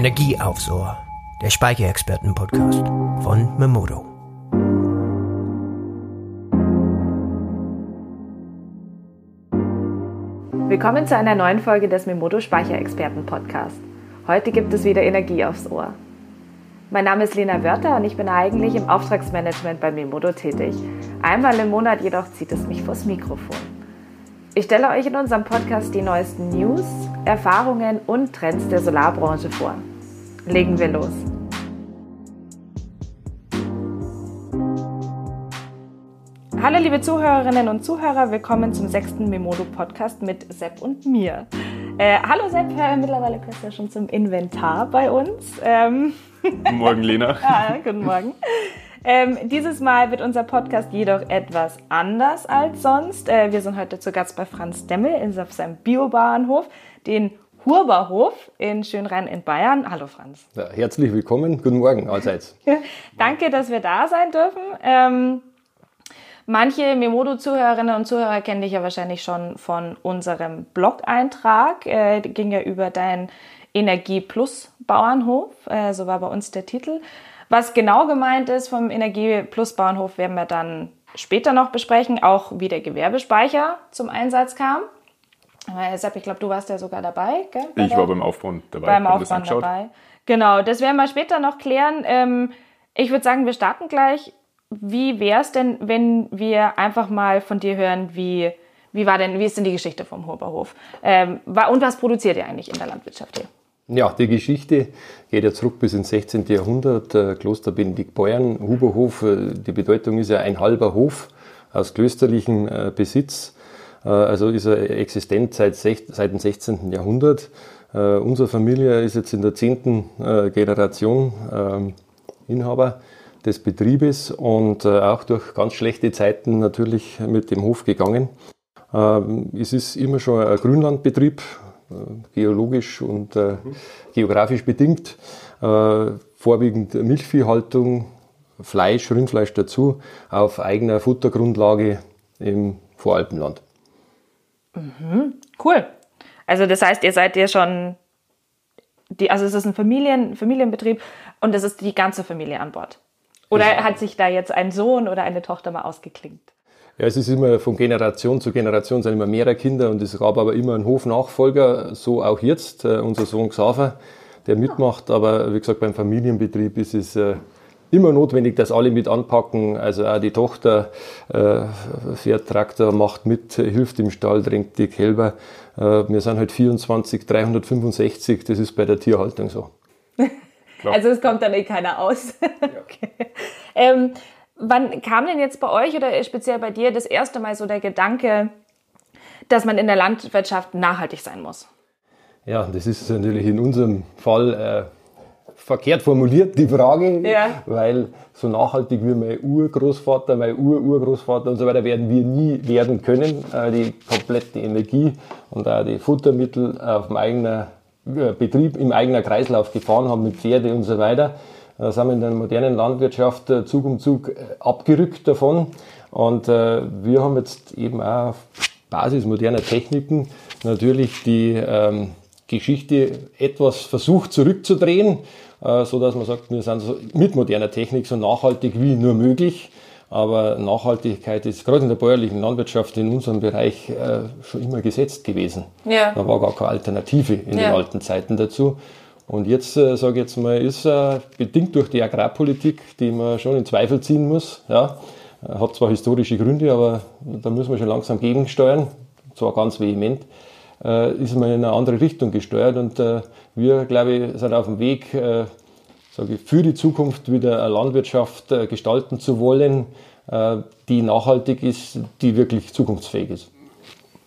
Energie aufs Ohr, der Speicherexperten-Podcast von Memodo. Willkommen zu einer neuen Folge des Memodo Speicherexperten Podcast. Heute gibt es wieder Energie aufs Ohr. Mein Name ist Lena Wörter und ich bin eigentlich im Auftragsmanagement bei Memodo tätig. Einmal im Monat jedoch zieht es mich vors Mikrofon. Ich stelle euch in unserem Podcast die neuesten News, Erfahrungen und Trends der Solarbranche vor. Legen wir los. Hallo liebe Zuhörerinnen und Zuhörer, willkommen zum sechsten Memodo Podcast mit Sepp und mir. Äh, hallo Sepp, äh, mittlerweile gehörst du ja schon zum Inventar bei uns. Ähm guten Morgen, Lena. ja, guten Morgen. Ähm, dieses Mal wird unser Podcast jedoch etwas anders als sonst. Äh, wir sind heute zu Gast bei Franz Demmel in, auf seinem Biobahnhof, den Hurberhof in Schönrhein in Bayern. Hallo Franz. Ja, herzlich willkommen, guten Morgen allseits. Danke, dass wir da sein dürfen. Ähm, Manche Memodo-Zuhörerinnen und Zuhörer kennen dich ja wahrscheinlich schon von unserem Blog-Eintrag. Äh, ging ja über deinen Energie Plus Bauernhof. Äh, so war bei uns der Titel. Was genau gemeint ist vom Energie Plus Bauernhof, werden wir dann später noch besprechen. Auch wie der Gewerbespeicher zum Einsatz kam. Äh, Sepp, ich glaube, du warst ja sogar dabei. Gell? Bei ich war beim Aufbau dabei. Beim Aufbau dabei. Genau, das werden wir später noch klären. Ähm, ich würde sagen, wir starten gleich wie wäre es denn, wenn wir einfach mal von dir hören, wie, wie war denn, wie ist denn die Geschichte vom Huberhof? Ähm, und was produziert ihr eigentlich in der Landwirtschaft hier? Ja, die Geschichte geht ja zurück bis ins 16. Jahrhundert. Äh, Kloster Benedikt Beuern, Huberhof, äh, die Bedeutung ist ja ein halber Hof aus klösterlichem äh, Besitz. Also ist er existent seit, seit dem 16. Jahrhundert. Unsere Familie ist jetzt in der zehnten Generation ähm, Inhaber des Betriebes und äh, auch durch ganz schlechte Zeiten natürlich mit dem Hof gegangen. Ähm, es ist immer schon ein Grünlandbetrieb, äh, geologisch und äh, geografisch bedingt. Vorwiegend Milchviehhaltung, Fleisch, Rindfleisch dazu, auf eigener Futtergrundlage im Voralpenland. Mhm, cool. Also das heißt, ihr seid ja schon, die, also es ist ein Familien, Familienbetrieb und es ist die ganze Familie an Bord. Oder hat sich da jetzt ein Sohn oder eine Tochter mal ausgeklingt? Ja, es ist immer von Generation zu Generation sind immer mehrere Kinder und es gab aber immer einen Hofnachfolger, so auch jetzt, äh, unser Sohn Xaver, der mitmacht. Aber wie gesagt, beim Familienbetrieb ist es äh, immer notwendig, dass alle mit anpacken. Also auch die Tochter äh, fährt Traktor, macht mit, hilft im Stall, drängt die Kälber. Äh, wir sind halt 24, 365, das ist bei der Tierhaltung so. Also es kommt dann eh keiner aus. okay. ähm, wann kam denn jetzt bei euch oder speziell bei dir das erste Mal so der Gedanke, dass man in der Landwirtschaft nachhaltig sein muss? Ja, das ist natürlich in unserem Fall äh, verkehrt formuliert, die Frage, ja. weil so nachhaltig wie mein Urgroßvater, mein Ururgroßvater und so weiter werden wir nie werden können. Äh, die komplette Energie und auch die Futtermittel auf dem eigenen Betrieb im eigenen Kreislauf gefahren haben mit Pferde und so weiter. Da sind wir in der modernen Landwirtschaft äh, Zug um Zug äh, abgerückt davon. Und äh, wir haben jetzt eben auch auf Basis moderner Techniken natürlich die ähm, Geschichte etwas versucht zurückzudrehen, äh, so dass man sagt, wir sind mit moderner Technik so nachhaltig wie nur möglich. Aber Nachhaltigkeit ist gerade in der bäuerlichen Landwirtschaft in unserem Bereich äh, schon immer gesetzt gewesen. Ja. Da war gar keine Alternative in ja. den alten Zeiten dazu. Und jetzt, äh, sage ich jetzt mal, ist äh, bedingt durch die Agrarpolitik, die man schon in Zweifel ziehen muss, ja, hat zwar historische Gründe, aber da müssen wir schon langsam gegensteuern, zwar ganz vehement, ist man in eine andere Richtung gesteuert. Und äh, wir, glaube ich, sind auf dem Weg, äh, sage ich, für die Zukunft wieder eine Landwirtschaft äh, gestalten zu wollen, äh, die nachhaltig ist, die wirklich zukunftsfähig ist.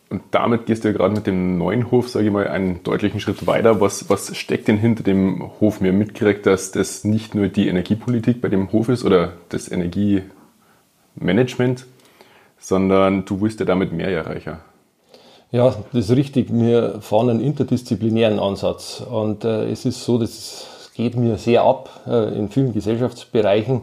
Und damit gehst du ja gerade mit dem neuen Hof, sage ich mal, einen deutlichen Schritt weiter. Was, was steckt denn hinter dem Hof? Mir mitgekriegt, dass das nicht nur die Energiepolitik bei dem Hof ist oder das Energiemanagement, sondern du willst ja damit mehr erreichen. Ja, das ist richtig. Wir fahren einen interdisziplinären Ansatz. Und äh, es ist so, dass geht mir sehr ab äh, in vielen Gesellschaftsbereichen.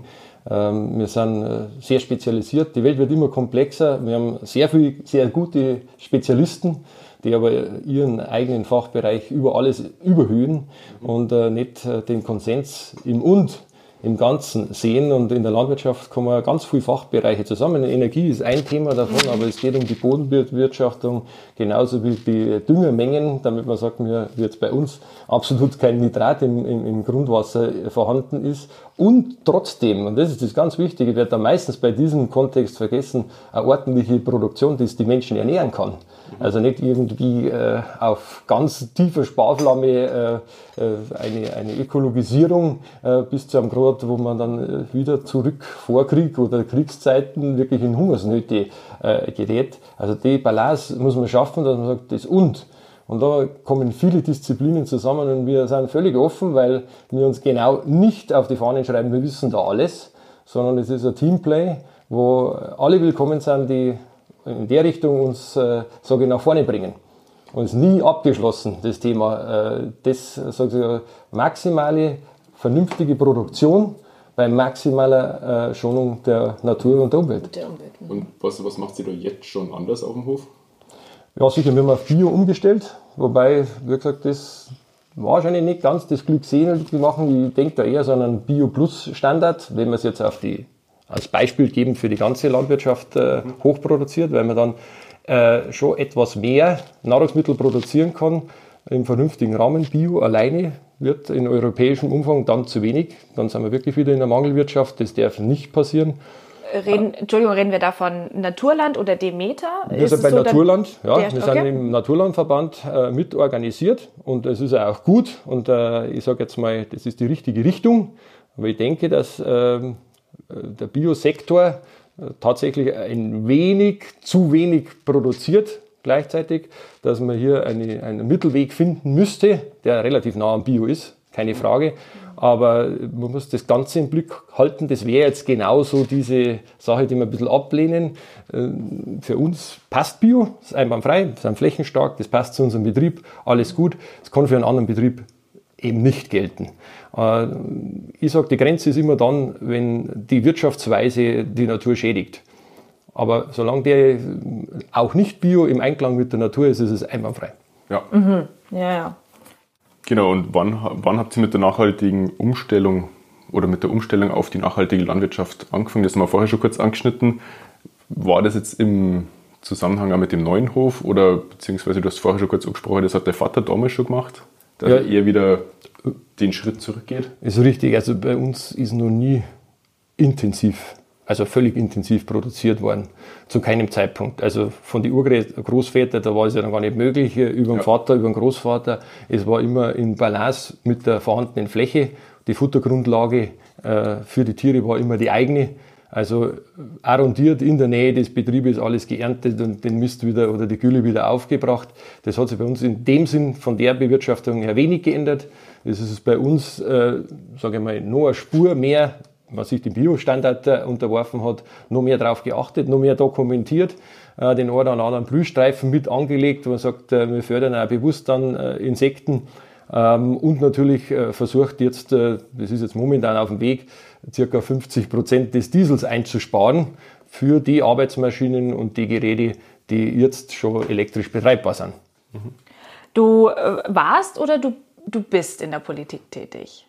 Ähm, wir sind äh, sehr spezialisiert. Die Welt wird immer komplexer. Wir haben sehr viele, sehr gute Spezialisten, die aber ihren eigenen Fachbereich über alles überhöhen und äh, nicht äh, den Konsens im Und im Ganzen sehen. Und in der Landwirtschaft kommen ganz viele Fachbereiche zusammen. Energie ist ein Thema davon, aber es geht um die Bodenbewirtschaftung, genauso wie die Düngermengen, damit man sagt, mir wird bei uns absolut kein Nitrat im, im, im, Grundwasser vorhanden ist. Und trotzdem, und das ist das ganz Wichtige, wird da meistens bei diesem Kontext vergessen, eine ordentliche Produktion, die die Menschen ernähren kann. Also nicht irgendwie äh, auf ganz tiefer Sparflamme äh, äh, eine, eine Ökologisierung äh, bis zu einem Grad, wo man dann äh, wieder zurück vor Krieg oder Kriegszeiten wirklich in Hungersnöte äh, gerät. Also die Balance muss man schaffen, dass man sagt, das und. Und da kommen viele Disziplinen zusammen und wir sind völlig offen, weil wir uns genau nicht auf die Fahnen schreiben, wir wissen da alles, sondern es ist ein Teamplay, wo alle willkommen sind, die in der Richtung uns, äh, sage ich, nach vorne bringen. Und es ist nie abgeschlossen, das Thema. Äh, das, sage ich, maximale, vernünftige Produktion bei maximaler äh, Schonung der Natur und der Umwelt. Und was, was macht sie da jetzt schon anders auf dem Hof? Ja, sicher, wir haben auf Bio umgestellt, wobei, wie gesagt, das wahrscheinlich nicht ganz das Glück sehen, machen. Ich denke da eher so an einen Bio-Plus-Standard, wenn wir es jetzt auf die als Beispiel geben für die ganze Landwirtschaft äh, hochproduziert, weil man dann äh, schon etwas mehr Nahrungsmittel produzieren kann im vernünftigen Rahmen. Bio alleine wird in europäischem Umfang dann zu wenig. Dann sind wir wirklich wieder in der Mangelwirtschaft. Das darf nicht passieren. Reden, Entschuldigung, reden wir da von Naturland oder Demeter? Wir sind bei so Naturland, ja. Der, wir okay. sind im Naturlandverband äh, mit organisiert und es ist auch gut und äh, ich sage jetzt mal, das ist die richtige Richtung. Aber ich denke, dass ähm, der Biosektor äh, tatsächlich ein wenig, zu wenig produziert gleichzeitig, dass man hier eine, einen Mittelweg finden müsste, der relativ nah am Bio ist, keine Frage. Aber man muss das Ganze im Blick halten. Das wäre jetzt genauso diese Sache, die wir ein bisschen ablehnen. Äh, für uns passt Bio, ist einwandfrei, sind flächenstark, das passt zu unserem Betrieb, alles gut. Es kann für einen anderen Betrieb eben nicht gelten. Äh, ich sage, die Grenze ist immer dann, wenn die Wirtschaftsweise die Natur schädigt. Aber solange der auch nicht bio im Einklang mit der Natur ist, ist es einwandfrei. Ja. Mhm. Ja, ja. Genau, und wann, wann habt ihr mit der nachhaltigen Umstellung oder mit der Umstellung auf die nachhaltige Landwirtschaft angefangen? Das haben wir vorher schon kurz angeschnitten. War das jetzt im Zusammenhang auch mit dem neuen Hof oder beziehungsweise du hast vorher schon kurz angesprochen, das hat der Vater damals schon gemacht? dass ja. er wieder den Schritt zurückgeht? Ist richtig. Also bei uns ist noch nie intensiv, also völlig intensiv produziert worden. Zu keinem Zeitpunkt. Also von den Urgroßvätern, da war es ja dann gar nicht möglich, äh, über den ja. Vater, über den Großvater. Es war immer in Balance mit der vorhandenen Fläche. Die Futtergrundlage äh, für die Tiere war immer die eigene. Also arrondiert in der Nähe des Betriebes alles geerntet und den Mist wieder oder die Gülle wieder aufgebracht. Das hat sich bei uns in dem Sinn von der Bewirtschaftung her wenig geändert. Das ist bei uns, äh, sage ich mal, noch eine Spur mehr, was sich dem Biostandard äh, unterworfen hat, noch mehr darauf geachtet, noch mehr dokumentiert, äh, den einen oder anderen Blühstreifen mit angelegt, wo man sagt, äh, wir fördern auch bewusst dann Insekten ähm, und natürlich versucht jetzt, das ist jetzt momentan auf dem Weg, circa 50 Prozent des Diesels einzusparen für die Arbeitsmaschinen und die Geräte, die jetzt schon elektrisch betreibbar sind. Du äh, warst oder du, du bist in der Politik tätig?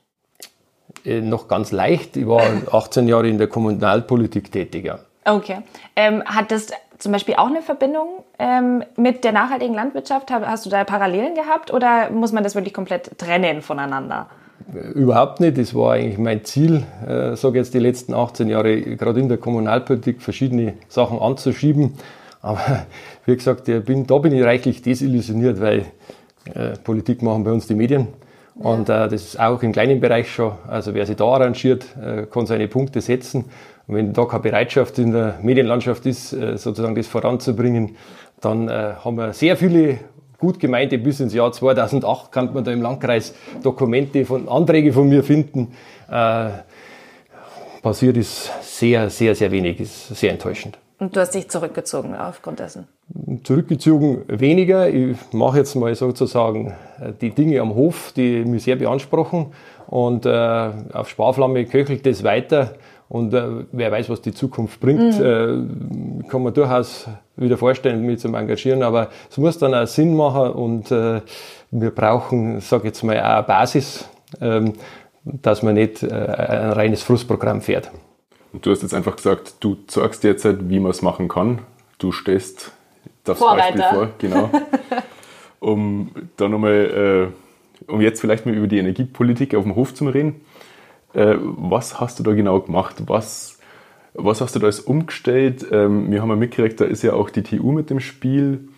Äh, noch ganz leicht. Ich war 18 Jahre in der Kommunalpolitik tätig. Ja. Okay. Ähm, hat das zum Beispiel auch eine Verbindung ähm, mit der nachhaltigen Landwirtschaft? Hast du da Parallelen gehabt oder muss man das wirklich komplett trennen voneinander? Überhaupt nicht. Das war eigentlich mein Ziel, äh, sage jetzt die letzten 18 Jahre, gerade in der Kommunalpolitik verschiedene Sachen anzuschieben. Aber wie gesagt, bin, da bin ich reichlich desillusioniert, weil äh, Politik machen bei uns die Medien. Und äh, das ist auch im kleinen Bereich schon. Also wer sich da arrangiert, äh, kann seine Punkte setzen. Und wenn da keine Bereitschaft in der Medienlandschaft ist, äh, sozusagen das voranzubringen, dann äh, haben wir sehr viele gut gemeinte bis ins Jahr 2008 kann man da im Landkreis Dokumente von Anträge von mir finden. Äh, passiert ist sehr, sehr, sehr wenig, ist sehr enttäuschend. Und du hast dich zurückgezogen aufgrund dessen? Zurückgezogen weniger. Ich mache jetzt mal sozusagen äh, die Dinge am Hof, die mich sehr beanspruchen. Und äh, auf Sparflamme köchelt es weiter. Und äh, wer weiß, was die Zukunft bringt, mhm. äh, kann man durchaus wieder vorstellen, mich zu engagieren. Aber es muss dann auch Sinn machen und äh, wir brauchen, sage jetzt mal, auch eine Basis, ähm, dass man nicht äh, ein reines Frustprogramm fährt. Und du hast jetzt einfach gesagt, du zeigst jetzt, halt, wie man es machen kann. Du stehst das Vorreiter. Beispiel vor, genau. um dann nochmal, äh, um jetzt vielleicht mal über die Energiepolitik auf dem Hof zu reden. Äh, was hast du da genau gemacht? Was, was hast du da alles umgestellt? Ähm, wir haben ja mitgekriegt, da ist ja auch die TU mit dem Spiel.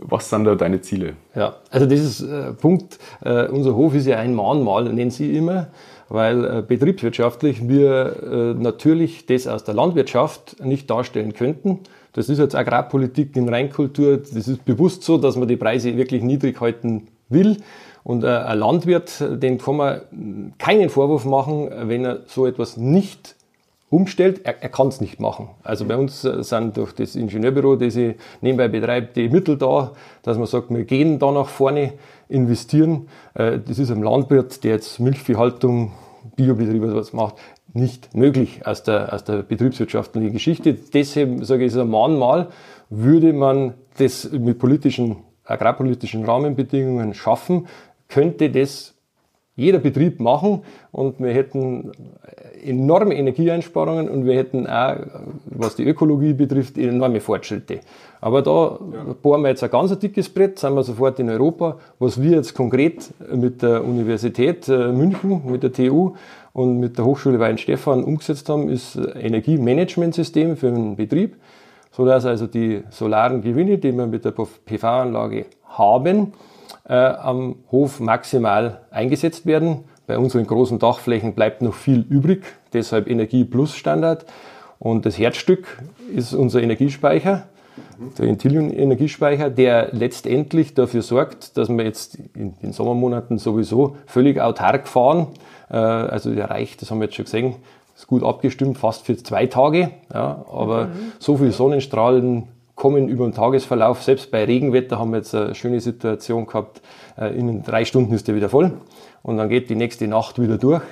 Was sind da deine Ziele? Ja, also dieses äh, Punkt, äh, unser Hof ist ja ein Mahnmal, nennen Sie immer weil äh, betriebswirtschaftlich wir äh, natürlich das aus der Landwirtschaft nicht darstellen könnten. Das ist jetzt Agrarpolitik in Reinkultur, das ist bewusst so, dass man die Preise wirklich niedrig halten will. Und äh, ein Landwirt, den kann man keinen Vorwurf machen, wenn er so etwas nicht umstellt. Er, er kann es nicht machen. Also bei uns äh, sind durch das Ingenieurbüro, das ich nebenbei betreibe, die Mittel da, dass man sagt, wir gehen da nach vorne investieren. Äh, das ist einem Landwirt, der jetzt Milchviehhaltung, Biobetriebe was macht, nicht möglich aus der, aus der betriebswirtschaftlichen Geschichte. Deshalb sage ich, ist ein Mahnmal, würde man das mit politischen, agrarpolitischen Rahmenbedingungen schaffen, könnte das jeder Betrieb machen und wir hätten enorme Energieeinsparungen und wir hätten auch, was die Ökologie betrifft, enorme Fortschritte. Aber da ja. bohren wir jetzt ein ganz dickes Brett, sind wir sofort in Europa. Was wir jetzt konkret mit der Universität äh, München, mit der TU und mit der Hochschule Weinstefan umgesetzt haben, ist Energiemanagementsystem für einen Betrieb, sodass also die solaren Gewinne, die wir mit der PV-Anlage haben, äh, am Hof maximal eingesetzt werden. Bei unseren großen Dachflächen bleibt noch viel übrig, deshalb Energie Plus Standard. Und das Herzstück ist unser Energiespeicher, der Intillion Energiespeicher, der letztendlich dafür sorgt, dass wir jetzt in den Sommermonaten sowieso völlig autark fahren. Äh, also der reicht, das haben wir jetzt schon gesehen, ist gut abgestimmt, fast für zwei Tage. Ja, aber mhm. so viel Sonnenstrahlen kommen über den Tagesverlauf. Selbst bei Regenwetter haben wir jetzt eine schöne Situation gehabt. Äh, in drei Stunden ist der wieder voll und dann geht die nächste Nacht wieder durch.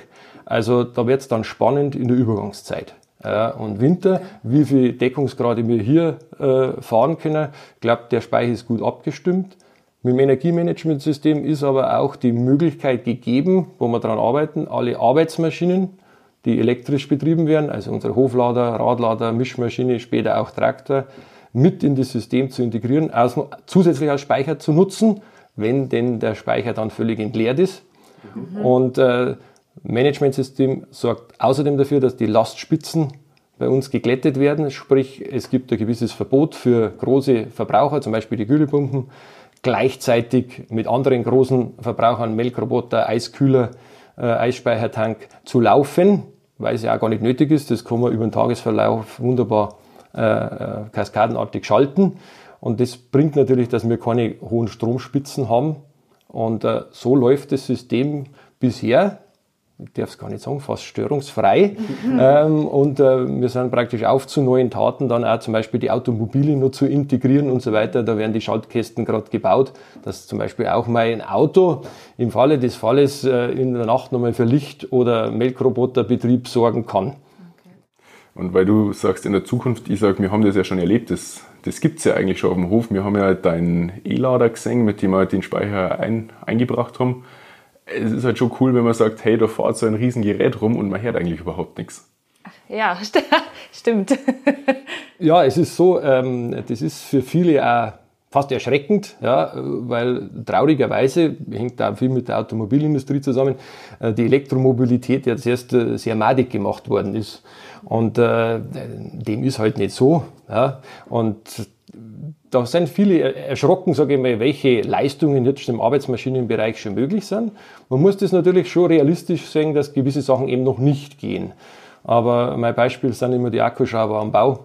Also da wird es dann spannend in der Übergangszeit. Ja, und Winter, wie viel Deckungsgrade wir hier äh, fahren können, ich glaube, der Speicher ist gut abgestimmt. Mit dem Energiemanagementsystem ist aber auch die Möglichkeit gegeben, wo wir daran arbeiten, alle Arbeitsmaschinen, die elektrisch betrieben werden, also unsere Hoflader, Radlader, Mischmaschine, später auch Traktor, mit in das System zu integrieren, also zusätzlich als Speicher zu nutzen, wenn denn der Speicher dann völlig entleert ist. Mhm. Und äh, Managementsystem sorgt außerdem dafür, dass die Lastspitzen bei uns geglättet werden, sprich es gibt ein gewisses Verbot für große Verbraucher, zum Beispiel die Kühlepumpen, gleichzeitig mit anderen großen Verbrauchern, Melkroboter, Eiskühler, äh, Eisspeichertank zu laufen, weil es ja auch gar nicht nötig ist. Das kann man über den Tagesverlauf wunderbar äh, äh, kaskadenartig schalten. Und das bringt natürlich, dass wir keine hohen Stromspitzen haben. Und äh, so läuft das System bisher, ich darf es gar nicht sagen, fast störungsfrei. Mhm. Ähm, und äh, wir sind praktisch auf zu neuen Taten, dann auch zum Beispiel die Automobile nur zu integrieren und so weiter. Da werden die Schaltkästen gerade gebaut, dass zum Beispiel auch mein Auto im Falle des Falles äh, in der Nacht nochmal für Licht- oder Melkroboterbetrieb sorgen kann. Und weil du sagst in der Zukunft, ich sage, wir haben das ja schon erlebt, das, das gibt es ja eigentlich schon auf dem Hof. Wir haben ja deinen E-Lader gesehen, mit dem wir den Speicher ein, eingebracht haben. Es ist halt schon cool, wenn man sagt, hey, da fährt so ein Riesengerät rum und man hört eigentlich überhaupt nichts. Ja, stimmt. ja, es ist so, ähm, das ist für viele auch fast erschreckend, ja, weil traurigerweise hängt da viel mit der Automobilindustrie zusammen, äh, die Elektromobilität ja zuerst äh, sehr madig gemacht worden ist. Und äh, dem ist halt nicht so. Ja. Und da sind viele erschrocken, sage ich mal, welche Leistungen jetzt im Arbeitsmaschinenbereich schon möglich sind. Man muss das natürlich schon realistisch sehen, dass gewisse Sachen eben noch nicht gehen. Aber mein Beispiel sind immer die Akkuschrauber am Bau.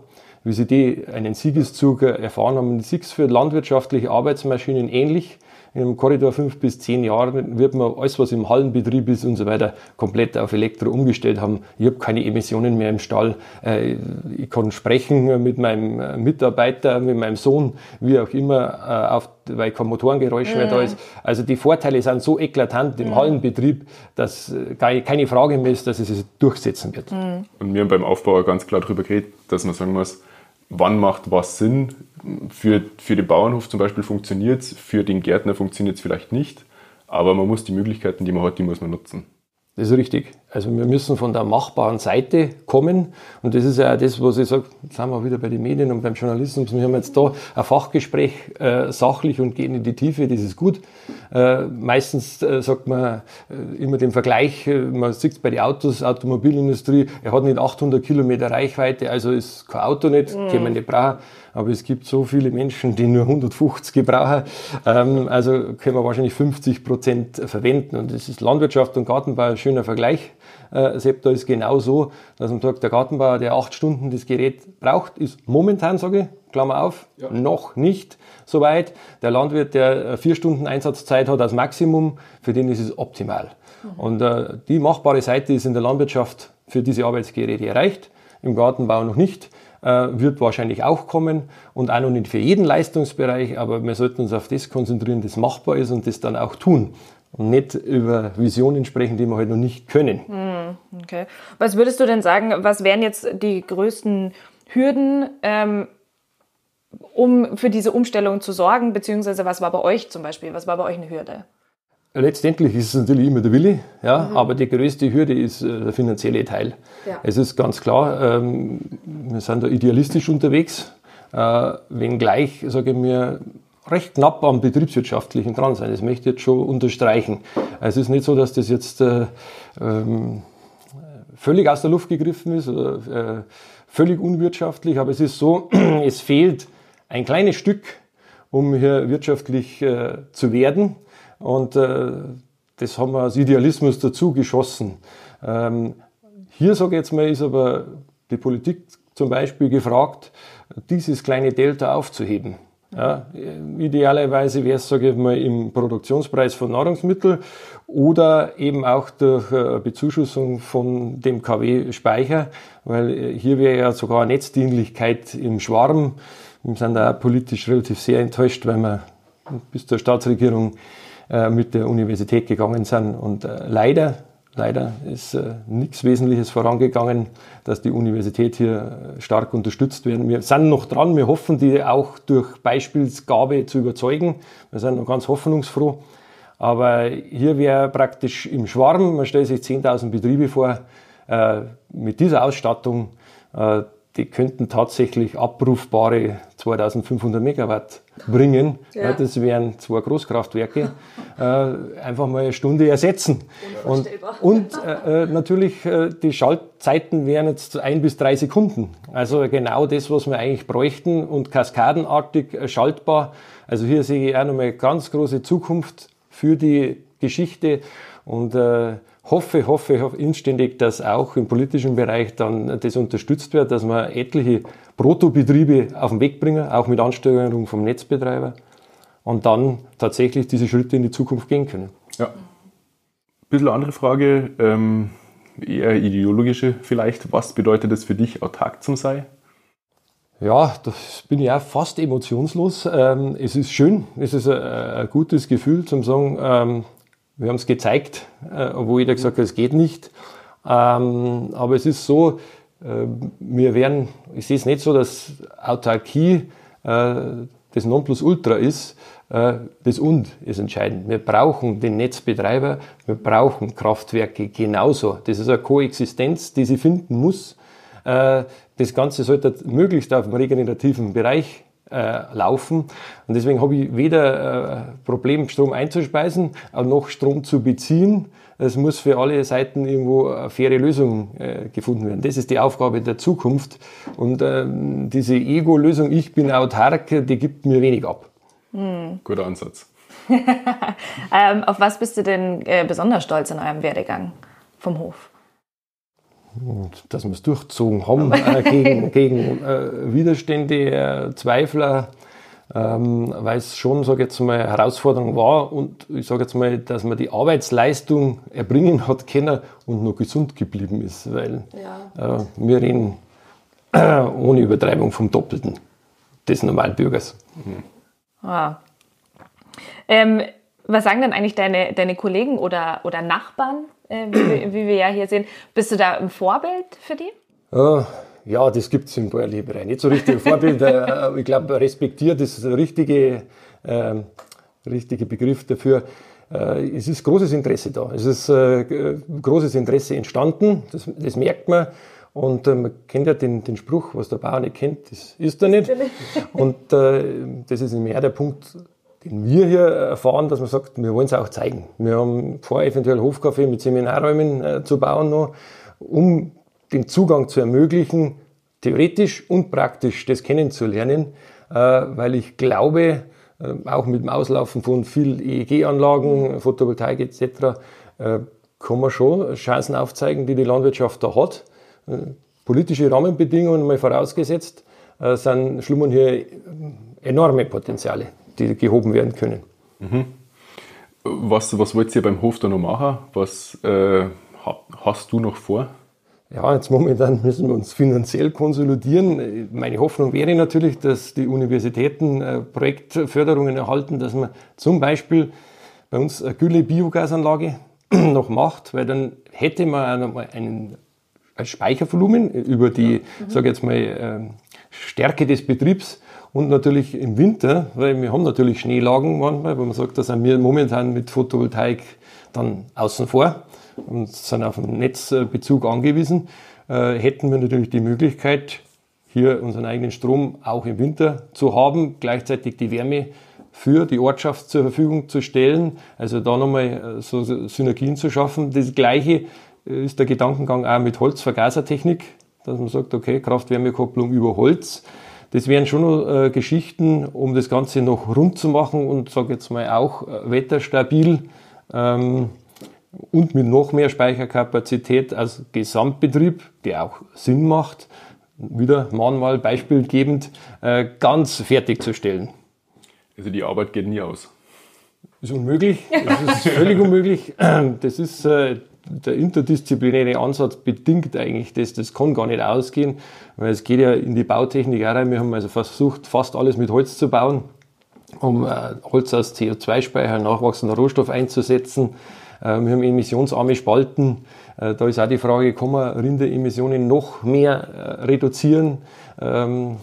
Wie sie die einen Siegeszug erfahren haben, Siegs für landwirtschaftliche Arbeitsmaschinen ähnlich im Korridor fünf bis zehn Jahren wird man alles, was im Hallenbetrieb ist und so weiter, komplett auf Elektro umgestellt haben. Ich habe keine Emissionen mehr im Stall. Äh, ich kann sprechen mit meinem Mitarbeiter, mit meinem Sohn, wie auch immer, äh, auf, weil kein Motorengeräusch mehr da ist. Also die Vorteile sind so eklatant im Hallenbetrieb, dass keine Frage mehr ist, dass es sich durchsetzen wird. Und wir haben beim Aufbau ganz klar darüber geredet, dass man sagen muss, wann macht was Sinn. Für, für den Bauernhof zum Beispiel funktioniert es, für den Gärtner funktioniert es vielleicht nicht, aber man muss die Möglichkeiten, die man hat, die muss man nutzen. Das ist richtig. Also wir müssen von der machbaren Seite kommen. Und das ist ja auch das, was ich sage, jetzt sind wir wieder bei den Medien und beim Journalismus. Wir haben jetzt da ein Fachgespräch, äh, sachlich und gehen in die Tiefe, das ist gut. Äh, meistens äh, sagt man äh, immer den Vergleich, äh, man sieht es bei den Autos, Automobilindustrie, er hat nicht 800 Kilometer Reichweite, also ist kein Auto nicht, mhm. können wir nicht brauchen aber es gibt so viele Menschen, die nur 150 gebrauchen. Ähm, also können wir wahrscheinlich 50 Prozent verwenden. Und das ist Landwirtschaft und Gartenbau ein schöner Vergleich. Äh, da ist genau so, dass man sagt, der Gartenbauer, der acht Stunden das Gerät braucht, ist momentan, sage ich, Klammer auf, ja. noch nicht so weit. Der Landwirt, der vier Stunden Einsatzzeit hat als Maximum, für den ist es optimal. Mhm. Und äh, die machbare Seite ist in der Landwirtschaft für diese Arbeitsgeräte erreicht, im Gartenbau noch nicht. Äh, wird wahrscheinlich auch kommen und auch noch nicht für jeden Leistungsbereich, aber wir sollten uns auf das konzentrieren, das machbar ist und das dann auch tun nicht über Visionen sprechen, die wir halt noch nicht können. Hm, okay. Was würdest du denn sagen, was wären jetzt die größten Hürden, ähm, um für diese Umstellung zu sorgen, beziehungsweise was war bei euch zum Beispiel, was war bei euch eine Hürde? Letztendlich ist es natürlich immer der Wille, ja, mhm. aber die größte Hürde ist äh, der finanzielle Teil. Ja. Es ist ganz klar, ähm, wir sind da idealistisch unterwegs, äh, wenngleich, sage ich mir, recht knapp am betriebswirtschaftlichen dran sein. Das möchte ich jetzt schon unterstreichen. Es ist nicht so, dass das jetzt äh, ähm, völlig aus der Luft gegriffen ist oder äh, völlig unwirtschaftlich, aber es ist so, es fehlt ein kleines Stück, um hier wirtschaftlich äh, zu werden. Und äh, das haben wir als Idealismus dazu geschossen. Ähm, hier, sage ich jetzt mal, ist aber die Politik zum Beispiel gefragt, dieses kleine Delta aufzuheben. Ja, idealerweise wäre es, sage ich mal, im Produktionspreis von Nahrungsmitteln oder eben auch durch äh, Bezuschussung von dem KW-Speicher, weil äh, hier wäre ja sogar Netzdienlichkeit im Schwarm. Wir sind da auch politisch relativ sehr enttäuscht, weil wir bis zur Staatsregierung äh, mit der Universität gegangen sind. Und leider, leider ist äh, nichts Wesentliches vorangegangen, dass die Universität hier stark unterstützt werden. Wir sind noch dran, wir hoffen, die auch durch Beispielsgabe zu überzeugen. Wir sind noch ganz hoffnungsfroh. Aber hier wäre praktisch im Schwarm, man stellt sich 10.000 Betriebe vor, mit dieser Ausstattung die könnten tatsächlich abrufbare 2500 Megawatt bringen. Ja. Ja, das wären zwei Großkraftwerke. äh, einfach mal eine Stunde ersetzen. Und, und äh, äh, natürlich, äh, die Schaltzeiten wären jetzt ein bis drei Sekunden. Also genau das, was wir eigentlich bräuchten und kaskadenartig äh, schaltbar. Also hier sehe ich auch nochmal ganz große Zukunft für die Geschichte. Und äh, hoffe, hoffe, hoffe inständig, dass auch im politischen Bereich dann das unterstützt wird, dass wir etliche Protobetriebe auf den Weg bringen, auch mit Ansteuerung vom Netzbetreiber und dann tatsächlich diese Schritte in die Zukunft gehen können. Ja. Ein bisschen andere Frage, ähm, eher ideologische vielleicht. Was bedeutet es für dich, autark zu sein? Ja, das bin ich auch fast emotionslos. Ähm, es ist schön, es ist ein, ein gutes Gefühl zum sagen, ähm, wir haben es gezeigt, äh, obwohl jeder gesagt hat, es geht nicht. Ähm, aber es ist so, äh, wir werden, ich sehe es nicht so, dass Autarkie äh, das Nonplusultra ist. Äh, das Und ist entscheidend. Wir brauchen den Netzbetreiber, wir brauchen Kraftwerke genauso. Das ist eine Koexistenz, die sie finden muss. Äh, das Ganze sollte möglichst auf dem regenerativen Bereich laufen. Und deswegen habe ich weder Problem, Strom einzuspeisen, noch Strom zu beziehen. Es muss für alle Seiten irgendwo eine faire Lösung äh, gefunden werden. Das ist die Aufgabe der Zukunft. Und ähm, diese Ego-Lösung, ich bin autark, die gibt mir wenig ab. Hm. Guter Ansatz. ähm, auf was bist du denn äh, besonders stolz in eurem Werdegang vom Hof? dass wir es durchgezogen haben äh, gegen, gegen äh, Widerstände, äh, Zweifler, ähm, weil es schon, sage jetzt mal, Herausforderung war und ich sage jetzt mal, dass man die Arbeitsleistung erbringen hat können und noch gesund geblieben ist, weil ja. äh, wir reden äh, ohne Übertreibung vom Doppelten des Normalbürgers. Mhm. Ah. Ähm, was sagen denn eigentlich deine, deine Kollegen oder, oder Nachbarn, äh, wie, wie, wir ja hier sehen? Bist du da ein Vorbild für die? Uh, ja, das gibt es im Bäuerliberei. Nicht so richtig Vorbild. Äh, ich glaube, respektiert ist der richtige, äh, richtige Begriff dafür. Äh, es ist großes Interesse da. Es ist äh, großes Interesse entstanden. Das, das merkt man. Und äh, man kennt ja den, den Spruch, was der Bauer nicht kennt, das ist er nicht. Und äh, das ist mehr der Punkt, den wir hier erfahren, dass man sagt, wir wollen es auch zeigen. Wir haben vor, eventuell Hofcafé mit Seminarräumen äh, zu bauen noch, um den Zugang zu ermöglichen, theoretisch und praktisch das kennenzulernen, äh, weil ich glaube, äh, auch mit dem Auslaufen von viel EEG-Anlagen, Photovoltaik etc., äh, kann man schon Chancen aufzeigen, die die Landwirtschaft da hat. Politische Rahmenbedingungen mal vorausgesetzt, sind, schlummern hier enorme Potenziale die gehoben werden können. Mhm. Was, was wollt ihr beim Hof da noch machen? Was äh, hast du noch vor? Ja, jetzt momentan müssen wir uns finanziell konsolidieren. Meine Hoffnung wäre natürlich, dass die Universitäten äh, Projektförderungen erhalten, dass man zum Beispiel bei uns eine Gülle-Biogasanlage noch macht, weil dann hätte man auch einen Speichervolumen über die, mhm. sage jetzt mal, äh, Stärke des Betriebs und natürlich im Winter, weil wir haben natürlich Schneelagen manchmal, wo man sagt, da sind wir momentan mit Photovoltaik dann außen vor und sind auf den Netzbezug angewiesen, äh, hätten wir natürlich die Möglichkeit, hier unseren eigenen Strom auch im Winter zu haben, gleichzeitig die Wärme für die Ortschaft zur Verfügung zu stellen, also da nochmal äh, so Synergien zu schaffen. Das Gleiche äh, ist der Gedankengang auch mit Holzvergasertechnik, dass man sagt, okay, Kraft-Wärme-Kopplung über Holz. Das wären schon äh, Geschichten, um das Ganze noch rund zu machen und sage jetzt mal auch äh, wetterstabil ähm, und mit noch mehr Speicherkapazität als Gesamtbetrieb, der auch Sinn macht, wieder manual beispielgebend, äh, ganz fertigzustellen. Also die Arbeit geht nie aus. Ist unmöglich, das ist völlig unmöglich. Das ist äh, der interdisziplinäre Ansatz bedingt eigentlich das. Das kann gar nicht ausgehen, weil es geht ja in die Bautechnik auch rein. Wir haben also versucht, fast alles mit Holz zu bauen, um äh, Holz als CO2-Speicher, nachwachsender Rohstoff einzusetzen. Äh, wir haben emissionsarme Spalten. Äh, da ist auch die Frage, kann man Rinderemissionen noch mehr reduzieren? Ähm,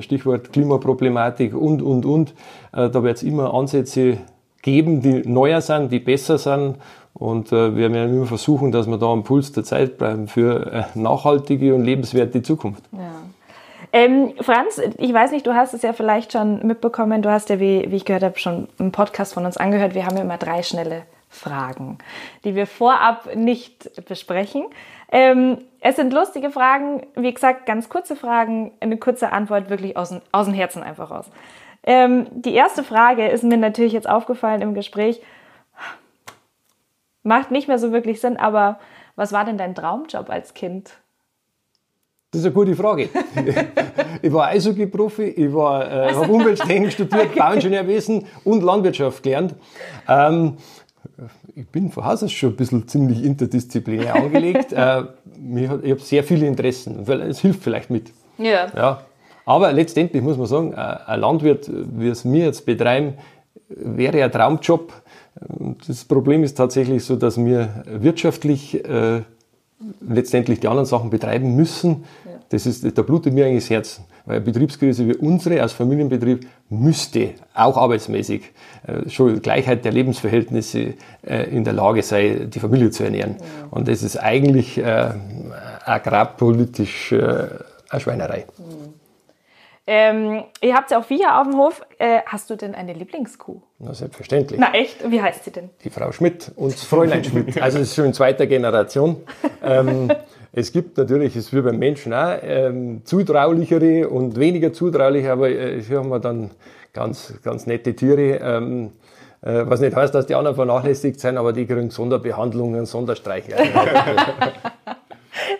Stichwort Klimaproblematik und, und, und. Da wird es immer Ansätze geben, die neuer sind, die besser sind und äh, wir werden immer versuchen, dass wir da am Puls der Zeit bleiben für äh, nachhaltige und lebenswerte Zukunft. Ja. Ähm, Franz, ich weiß nicht, du hast es ja vielleicht schon mitbekommen. Du hast ja, wie, wie ich gehört habe, schon einen Podcast von uns angehört. Wir haben ja immer drei schnelle Fragen, die wir vorab nicht besprechen. Ähm, es sind lustige Fragen, wie gesagt, ganz kurze Fragen, eine kurze Antwort wirklich aus, aus dem Herzen einfach raus. Ähm, die erste Frage ist mir natürlich jetzt aufgefallen im Gespräch macht nicht mehr so wirklich Sinn, aber was war denn dein Traumjob als Kind? Das ist eine gute Frage. ich war Eishockey-Profi, ich war, äh, habe Umwelttechnik studiert, okay. Bauingenieurwesen und Landwirtschaft gelernt. Ähm, ich bin von Haus aus schon ein bisschen ziemlich interdisziplinär angelegt. äh, ich habe sehr viele Interessen, es hilft vielleicht mit. Ja. ja. Aber letztendlich muss man sagen, äh, ein Landwirt, wie es wir jetzt betreiben, wäre ein Traumjob, das Problem ist tatsächlich so, dass wir wirtschaftlich äh, letztendlich die anderen Sachen betreiben müssen. Das ist, da blutet mir eigentlich das Herz. Weil eine Betriebskrise wie unsere als Familienbetrieb müsste auch arbeitsmäßig äh, schon Gleichheit der Lebensverhältnisse äh, in der Lage sein, die Familie zu ernähren. Ja. Und das ist eigentlich äh, agrarpolitisch äh, eine Schweinerei. Mhm. Ähm, ihr habt ja auch Viecher auf dem Hof. Äh, hast du denn eine Lieblingskuh? Na, selbstverständlich. Na echt? Wie heißt sie denn? Die Frau Schmidt und das Fräulein Schmidt. Also es ist schon in zweiter Generation. Ähm, es gibt natürlich, es ist wie beim Menschen auch, ähm, zutraulichere und weniger zutrauliche, aber äh, hier haben wir dann ganz, ganz nette Tiere. Ähm, äh, was nicht heißt, dass die anderen vernachlässigt sind, aber die kriegen Sonderbehandlungen, Sonderstreiche.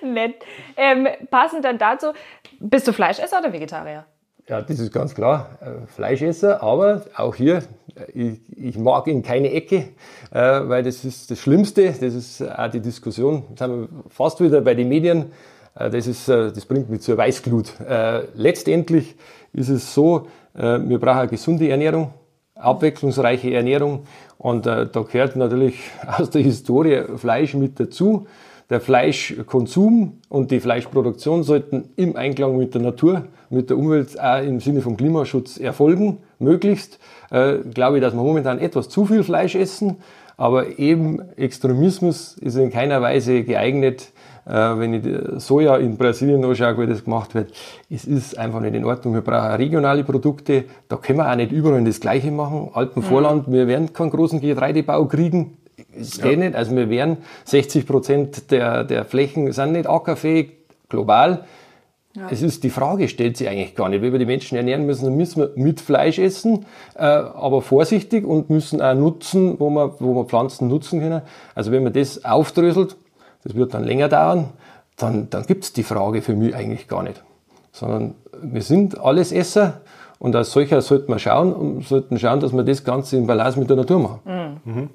Nett. Ähm, passend dann dazu, bist du Fleischesser oder Vegetarier? Ja, das ist ganz klar. Äh, Fleischesser, aber auch hier, äh, ich, ich mag in keine Ecke, äh, weil das ist das Schlimmste. Das ist auch die Diskussion. Jetzt sind wir fast wieder bei den Medien. Das, ist, das bringt mich zur Weißglut. Letztendlich ist es so, wir brauchen eine gesunde Ernährung, abwechslungsreiche Ernährung. Und da gehört natürlich aus der Historie Fleisch mit dazu. Der Fleischkonsum und die Fleischproduktion sollten im Einklang mit der Natur, mit der Umwelt auch im Sinne vom Klimaschutz erfolgen, möglichst. Äh, glaube ich, dass wir momentan etwas zu viel Fleisch essen, aber eben Extremismus ist in keiner Weise geeignet, äh, wenn ich Soja in Brasilien anschaue, wie das gemacht wird. Es ist einfach nicht in Ordnung. Wir brauchen regionale Produkte. Da können wir auch nicht überall das Gleiche machen. Alpenvorland, mhm. wir werden keinen großen Getreidebau kriegen. Es geht ja. nicht. Also wir wären 60 Prozent der, der Flächen sind nicht ackerfähig, global. Ja. Es ist die Frage, stellt sich eigentlich gar nicht. Wie wir die Menschen ernähren müssen, dann müssen wir mit Fleisch essen, äh, aber vorsichtig und müssen auch nutzen, wo wir, wo wir Pflanzen nutzen können. Also wenn man das aufdröselt, das wird dann länger dauern, dann, dann gibt es die Frage für mich eigentlich gar nicht. Sondern wir sind alles Esser und als solcher sollten wir schauen und sollten schauen, dass wir das Ganze in Balance mit der Natur machen. Mhm. Mhm.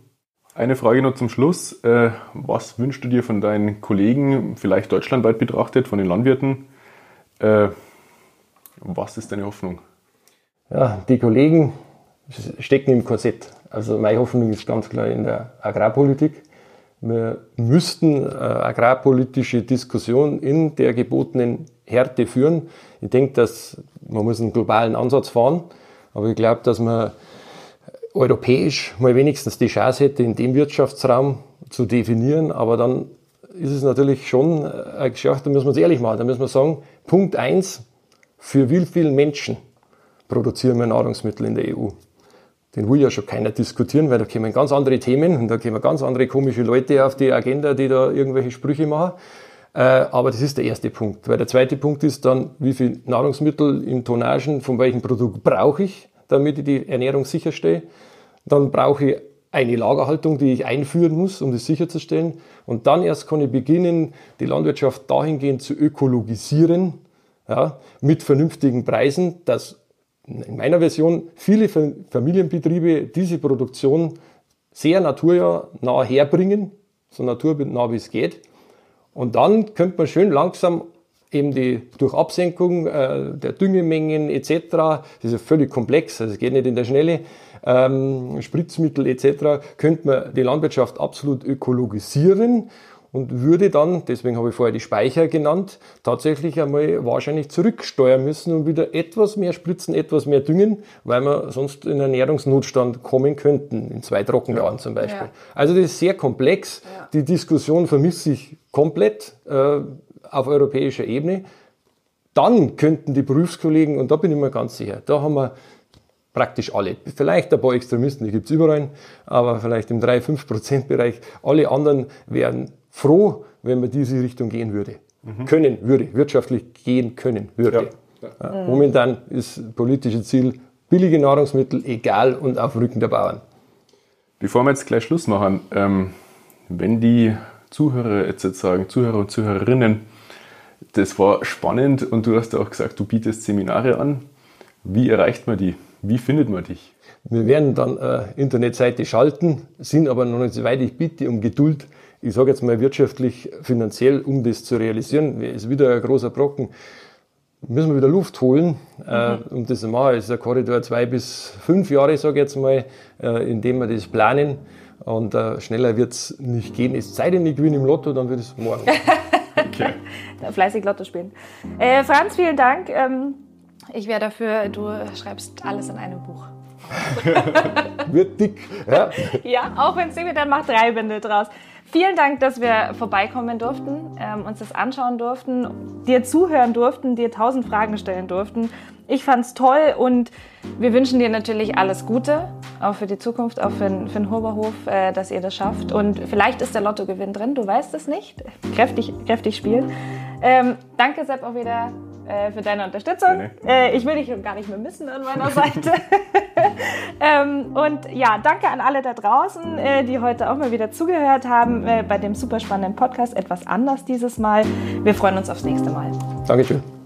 Eine Frage noch zum Schluss. Äh, was wünschst du dir von deinen Kollegen, vielleicht deutschlandweit betrachtet, von den Landwirten? Äh, was ist deine Hoffnung? Ja, die Kollegen stecken im Korsett. Also meine Hoffnung ist ganz klar in der Agrarpolitik. Wir müssten eine agrarpolitische Diskussion in der gebotenen Härte führen. Ich denke, dass man muss einen globalen Ansatz fahren, aber ich glaube, dass man europäisch mal wenigstens die Chance hätte, in dem Wirtschaftsraum zu definieren. Aber dann ist es natürlich schon eine Geschichte, da müssen wir uns ehrlich machen. Da müssen wir sagen, Punkt eins: für wie viele Menschen produzieren wir Nahrungsmittel in der EU? Den will ja schon keiner diskutieren, weil da kommen ganz andere Themen und da kommen ganz andere komische Leute auf die Agenda, die da irgendwelche Sprüche machen. Äh, aber das ist der erste Punkt. Weil der zweite Punkt ist dann, wie viel Nahrungsmittel in Tonnagen von welchem Produkt brauche ich? Damit ich die Ernährung sicherstelle. Dann brauche ich eine Lagerhaltung, die ich einführen muss, um das sicherzustellen. Und dann erst kann ich beginnen, die Landwirtschaft dahingehend zu ökologisieren, ja, mit vernünftigen Preisen, dass in meiner Version viele Familienbetriebe diese Produktion sehr naturnah herbringen, so naturnah wie es geht. Und dann könnte man schön langsam eben die durch Absenkung äh, der Düngemengen etc., das ist ja völlig komplex, also es geht nicht in der Schnelle, ähm, Spritzmittel etc., könnte man die Landwirtschaft absolut ökologisieren und würde dann, deswegen habe ich vorher die Speicher genannt, tatsächlich einmal wahrscheinlich zurücksteuern müssen und wieder etwas mehr spritzen, etwas mehr düngen, weil wir sonst in Ernährungsnotstand kommen könnten, in zwei Trockenjahren ja. zum Beispiel. Ja. Also das ist sehr komplex. Ja. Die Diskussion vermisse ich komplett. Äh, auf europäischer Ebene, dann könnten die Berufskollegen, und da bin ich mir ganz sicher, da haben wir praktisch alle, vielleicht ein paar Extremisten, die gibt es überall, aber vielleicht im 3-5%-Bereich, alle anderen wären froh, wenn man diese Richtung gehen würde. Mhm. Können würde, wirtschaftlich gehen können würde. Ja. Ja. Momentan ist politische Ziel billige Nahrungsmittel, egal und auf Rücken der Bauern. Bevor wir jetzt gleich Schluss machen, ähm, wenn die Zuhörer jetzt sagen, Zuhörer und Zuhörerinnen das war spannend und du hast auch gesagt, du bietest Seminare an. Wie erreicht man die? Wie findet man dich? Wir werden dann eine Internetseite schalten, sind aber noch nicht so weit. Ich bitte um Geduld. Ich sage jetzt mal wirtschaftlich, finanziell, um das zu realisieren. Ist wieder ein großer Brocken. Müssen wir wieder Luft holen. Äh, mhm. Und das machen ist ein Korridor zwei bis fünf Jahre, sage ich jetzt mal, äh, in dem wir das planen. Und äh, schneller wird es nicht gehen. Es sei denn, ich gewinne im Lotto, dann wird es morgen. Okay. Fleißig Lotto spielen. Äh, Franz, vielen Dank. Ähm, ich wäre dafür, du schreibst alles in einem Buch. Wird dick. Ja, ja auch wenn es nicht dann macht drei Bände draus. Vielen Dank, dass wir vorbeikommen durften, ähm, uns das anschauen durften, dir zuhören durften, dir tausend Fragen stellen durften. Ich fand es toll und wir wünschen dir natürlich alles Gute, auch für die Zukunft, auch für, für den Huberhof, äh, dass ihr das schafft. Und vielleicht ist der Lottogewinn drin, du weißt es nicht. Kräftig, kräftig spielen. Ähm, danke, Sepp, auch wieder äh, für deine Unterstützung. Äh, ich will dich gar nicht mehr missen an meiner Seite. ähm, und ja, danke an alle da draußen, äh, die heute auch mal wieder zugehört haben äh, bei dem super spannenden Podcast. Etwas anders dieses Mal. Wir freuen uns aufs nächste Mal. Dankeschön.